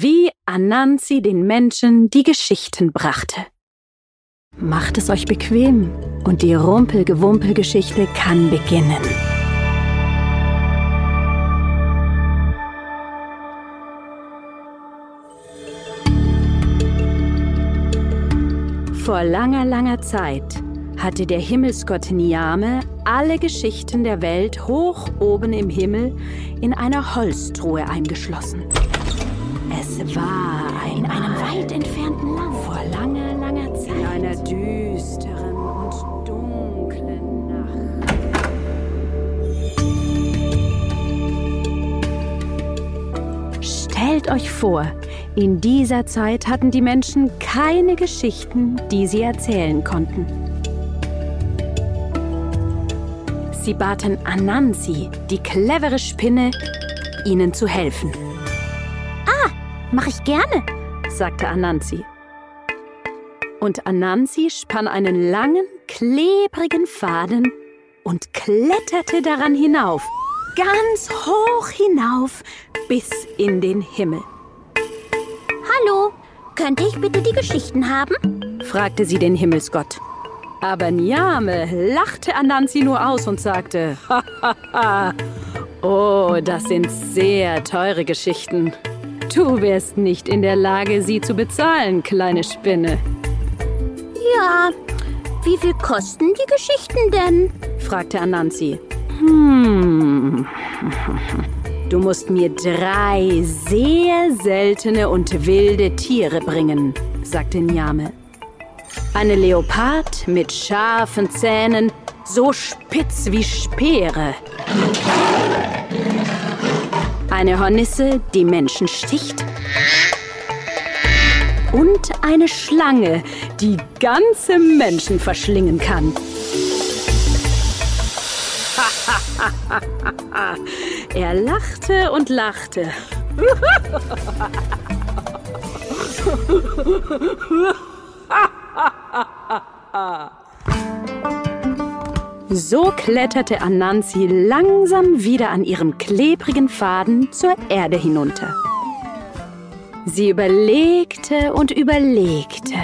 wie Anansi den Menschen die Geschichten brachte. Macht es euch bequem und die Rumpelgewumpelgeschichte kann beginnen. Vor langer, langer Zeit hatte der Himmelsgott Niame alle Geschichten der Welt hoch oben im Himmel in einer Holztruhe eingeschlossen. Es war in einem weit entfernten Land vor langer, langer Zeit in einer düsteren und dunklen Nacht. Stellt euch vor, in dieser Zeit hatten die Menschen keine Geschichten, die sie erzählen konnten. Sie baten Anansi, die clevere Spinne, ihnen zu helfen. Mach ich gerne. sagte Anansi. Und Anansi spann einen langen, klebrigen Faden und kletterte daran hinauf, ganz hoch hinauf, bis in den Himmel. Hallo, könnte ich bitte die Geschichten haben? fragte sie den Himmelsgott. Aber Niame lachte Anansi nur aus und sagte, Hahaha, oh, das sind sehr teure Geschichten. Du wärst nicht in der Lage, sie zu bezahlen, kleine Spinne. Ja. Wie viel kosten die Geschichten denn? fragte Anansi. Hm. Du musst mir drei sehr seltene und wilde Tiere bringen, sagte Njame. Eine Leopard mit scharfen Zähnen, so spitz wie Speere. Eine Hornisse, die Menschen sticht. Und eine Schlange, die ganze Menschen verschlingen kann. er lachte und lachte. So kletterte Anansi langsam wieder an ihrem klebrigen Faden zur Erde hinunter. Sie überlegte und überlegte,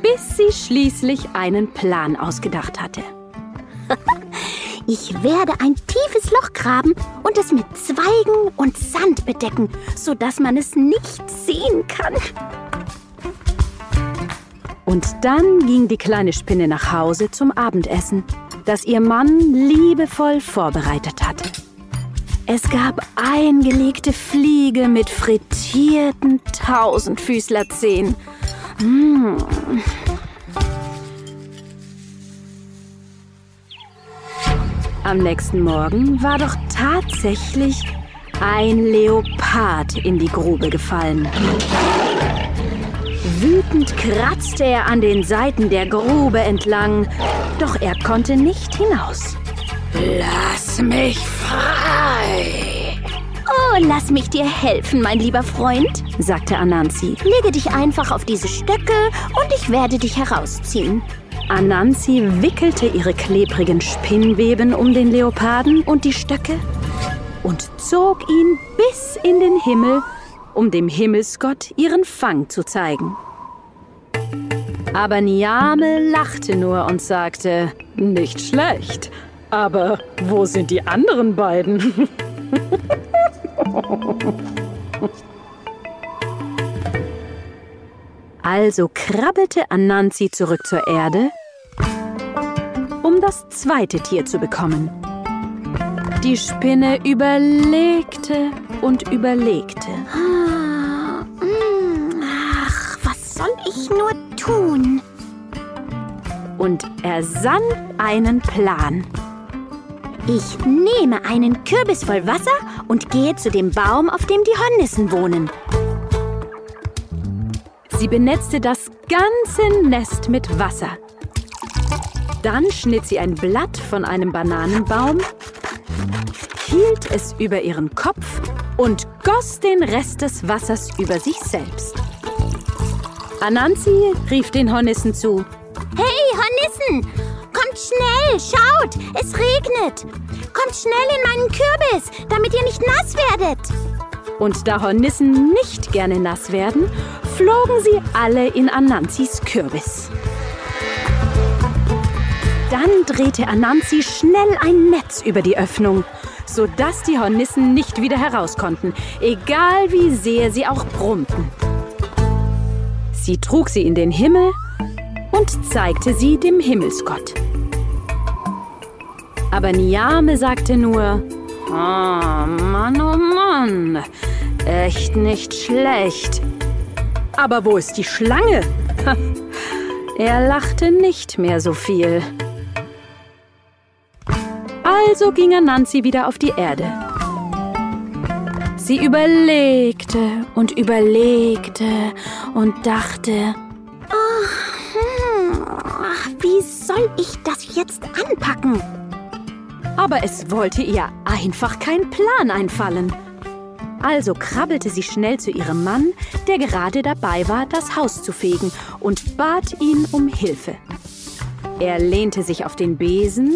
bis sie schließlich einen Plan ausgedacht hatte. Ich werde ein tiefes Loch graben und es mit Zweigen und Sand bedecken, sodass man es nicht sehen kann. Und dann ging die kleine Spinne nach Hause zum Abendessen, das ihr Mann liebevoll vorbereitet hatte. Es gab eingelegte Fliege mit frittierten Tausendfüßlerzehen. Mmh. Am nächsten Morgen war doch tatsächlich ein Leopard in die Grube gefallen. Wütend kratzte er an den Seiten der Grube entlang, doch er konnte nicht hinaus. Lass mich frei! Oh, lass mich dir helfen, mein lieber Freund, sagte Anansi. Lege dich einfach auf diese Stöcke und ich werde dich herausziehen. Anansi wickelte ihre klebrigen Spinnweben um den Leoparden und die Stöcke und zog ihn bis in den Himmel, um dem Himmelsgott ihren Fang zu zeigen. Aber Niame lachte nur und sagte, nicht schlecht, aber wo sind die anderen beiden? Also krabbelte Anansi zurück zur Erde, um das zweite Tier zu bekommen. Die Spinne überlegte und überlegte. Ah, mm, Ach, was soll ich nur tun? Und ersann einen Plan. Ich nehme einen Kürbis voll Wasser und gehe zu dem Baum, auf dem die Hornissen wohnen. Sie benetzte das ganze Nest mit Wasser. Dann schnitt sie ein Blatt von einem Bananenbaum, hielt es über ihren Kopf und goss den Rest des Wassers über sich selbst. Anansi rief den Hornissen zu. Hey, Hornissen! Kommt schnell, schaut, es regnet. Kommt schnell in meinen Kürbis, damit ihr nicht nass werdet. Und da Hornissen nicht gerne nass werden, flogen sie alle in Ananzis Kürbis. Dann drehte Ananzi schnell ein Netz über die Öffnung, sodass die Hornissen nicht wieder heraus konnten, egal wie sehr sie auch brummten. Sie trug sie in den Himmel und zeigte sie dem Himmelsgott. Aber Niame sagte nur, oh Mann, oh Mann, echt nicht schlecht. Aber wo ist die Schlange? Er lachte nicht mehr so viel. Also ging Anansi wieder auf die Erde. Sie überlegte und überlegte und dachte, Ach, wie soll ich das jetzt anpacken? aber es wollte ihr einfach kein Plan einfallen. Also krabbelte sie schnell zu ihrem Mann, der gerade dabei war, das Haus zu fegen, und bat ihn um Hilfe. Er lehnte sich auf den Besen,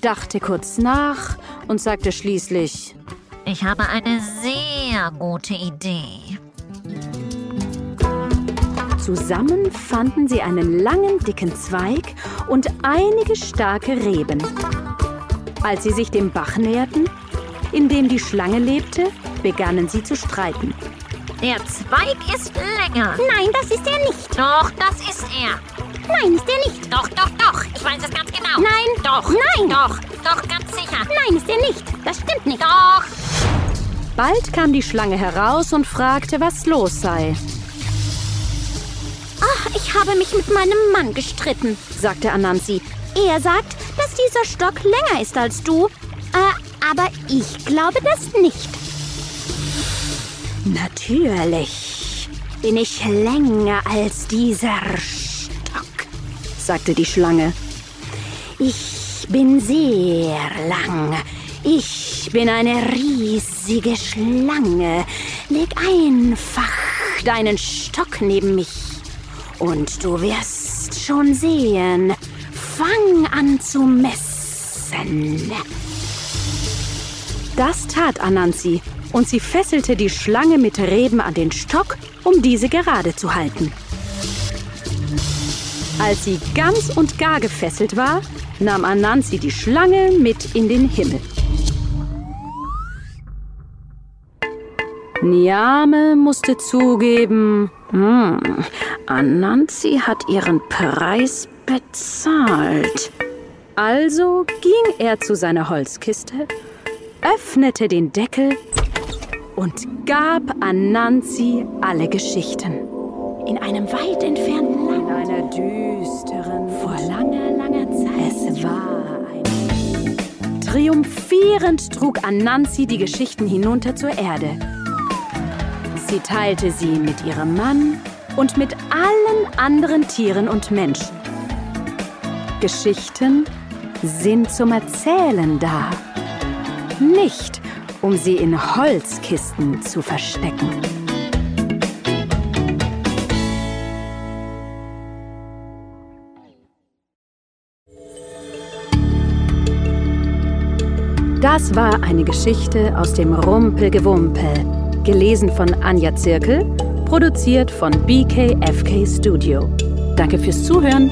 dachte kurz nach und sagte schließlich, Ich habe eine sehr gute Idee. Zusammen fanden sie einen langen, dicken Zweig und einige starke Reben. Als sie sich dem Bach näherten, in dem die Schlange lebte, begannen sie zu streiten. Der Zweig ist länger. Nein, das ist er nicht. Doch, das ist er. Nein, ist er nicht. Doch, doch, doch. Ich weiß es ganz genau. Nein. Doch. Nein. Doch. Doch, ganz sicher. Nein, ist er nicht. Das stimmt nicht. Doch. Bald kam die Schlange heraus und fragte, was los sei, Ach, ich habe mich mit meinem Mann gestritten. sagte Anansi. Er sagt, dass dieser Stock länger ist als du. Äh, aber ich glaube das nicht. Natürlich Bin ich länger als dieser Stock? sagte die Schlange. Ich bin sehr lang. Ich bin eine riesige Schlange. Leg einfach deinen Stock neben mich. Und du wirst schon sehen. Fang an zu messen. Das tat Anansi und sie fesselte die Schlange mit Reben an den Stock, um diese gerade zu halten. Als sie ganz und gar gefesselt war, nahm Anansi die Schlange mit in den Himmel. Niame musste zugeben, hm, Anansi hat ihren Preis bezahlt. Also ging er zu seiner Holzkiste, öffnete den Deckel und gab Anansi alle Geschichten. In einem weit entfernten In Land. einer düsteren Vor langer, langer Zeit. Es war ein. Triumphierend trug Anansi die Geschichten hinunter zur Erde. Sie teilte sie mit ihrem Mann und mit allen anderen Tieren und Menschen. Geschichten sind zum Erzählen da, nicht um sie in Holzkisten zu verstecken. Das war eine Geschichte aus dem Rumpelgewumpel, gelesen von Anja Zirkel, produziert von BKFK Studio. Danke fürs Zuhören.